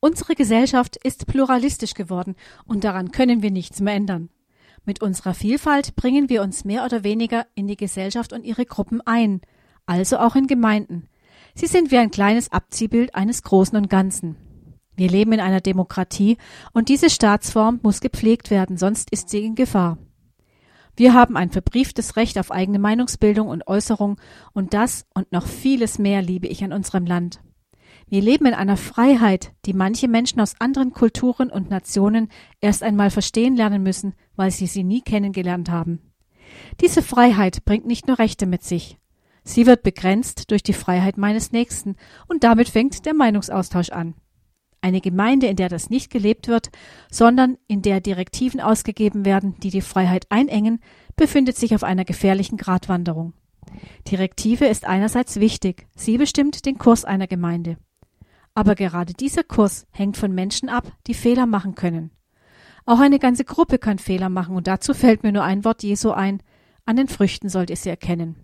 Unsere Gesellschaft ist pluralistisch geworden und daran können wir nichts mehr ändern. Mit unserer Vielfalt bringen wir uns mehr oder weniger in die Gesellschaft und ihre Gruppen ein, also auch in Gemeinden. Sie sind wie ein kleines Abziehbild eines Großen und Ganzen. Wir leben in einer Demokratie und diese Staatsform muss gepflegt werden, sonst ist sie in Gefahr. Wir haben ein verbrieftes Recht auf eigene Meinungsbildung und Äußerung und das und noch vieles mehr liebe ich an unserem Land. Wir leben in einer Freiheit, die manche Menschen aus anderen Kulturen und Nationen erst einmal verstehen lernen müssen, weil sie sie nie kennengelernt haben. Diese Freiheit bringt nicht nur Rechte mit sich. Sie wird begrenzt durch die Freiheit meines Nächsten und damit fängt der Meinungsaustausch an. Eine Gemeinde, in der das nicht gelebt wird, sondern in der Direktiven ausgegeben werden, die die Freiheit einengen, befindet sich auf einer gefährlichen Gratwanderung. Direktive ist einerseits wichtig, sie bestimmt den Kurs einer Gemeinde. Aber gerade dieser Kurs hängt von Menschen ab, die Fehler machen können. Auch eine ganze Gruppe kann Fehler machen und dazu fällt mir nur ein Wort Jesu ein. An den Früchten sollt ihr sie erkennen.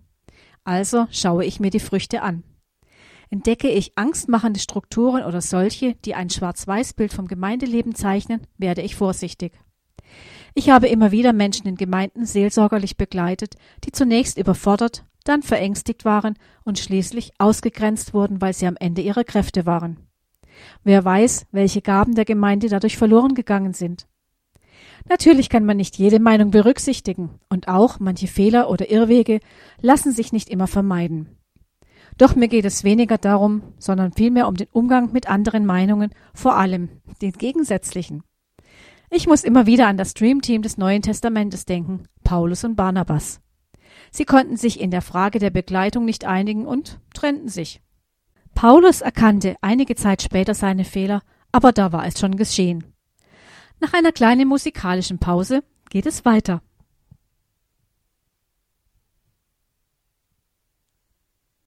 Also schaue ich mir die Früchte an. Entdecke ich angstmachende Strukturen oder solche, die ein Schwarz-Weiß-Bild vom Gemeindeleben zeichnen, werde ich vorsichtig. Ich habe immer wieder Menschen in Gemeinden seelsorgerlich begleitet, die zunächst überfordert, dann verängstigt waren und schließlich ausgegrenzt wurden, weil sie am Ende ihrer Kräfte waren. Wer weiß, welche Gaben der Gemeinde dadurch verloren gegangen sind. Natürlich kann man nicht jede Meinung berücksichtigen und auch manche Fehler oder Irrwege lassen sich nicht immer vermeiden. Doch mir geht es weniger darum, sondern vielmehr um den Umgang mit anderen Meinungen, vor allem den gegensätzlichen. Ich muss immer wieder an das Dreamteam des Neuen Testamentes denken, Paulus und Barnabas. Sie konnten sich in der Frage der Begleitung nicht einigen und trennten sich. Paulus erkannte einige Zeit später seine Fehler, aber da war es schon geschehen. Nach einer kleinen musikalischen Pause geht es weiter.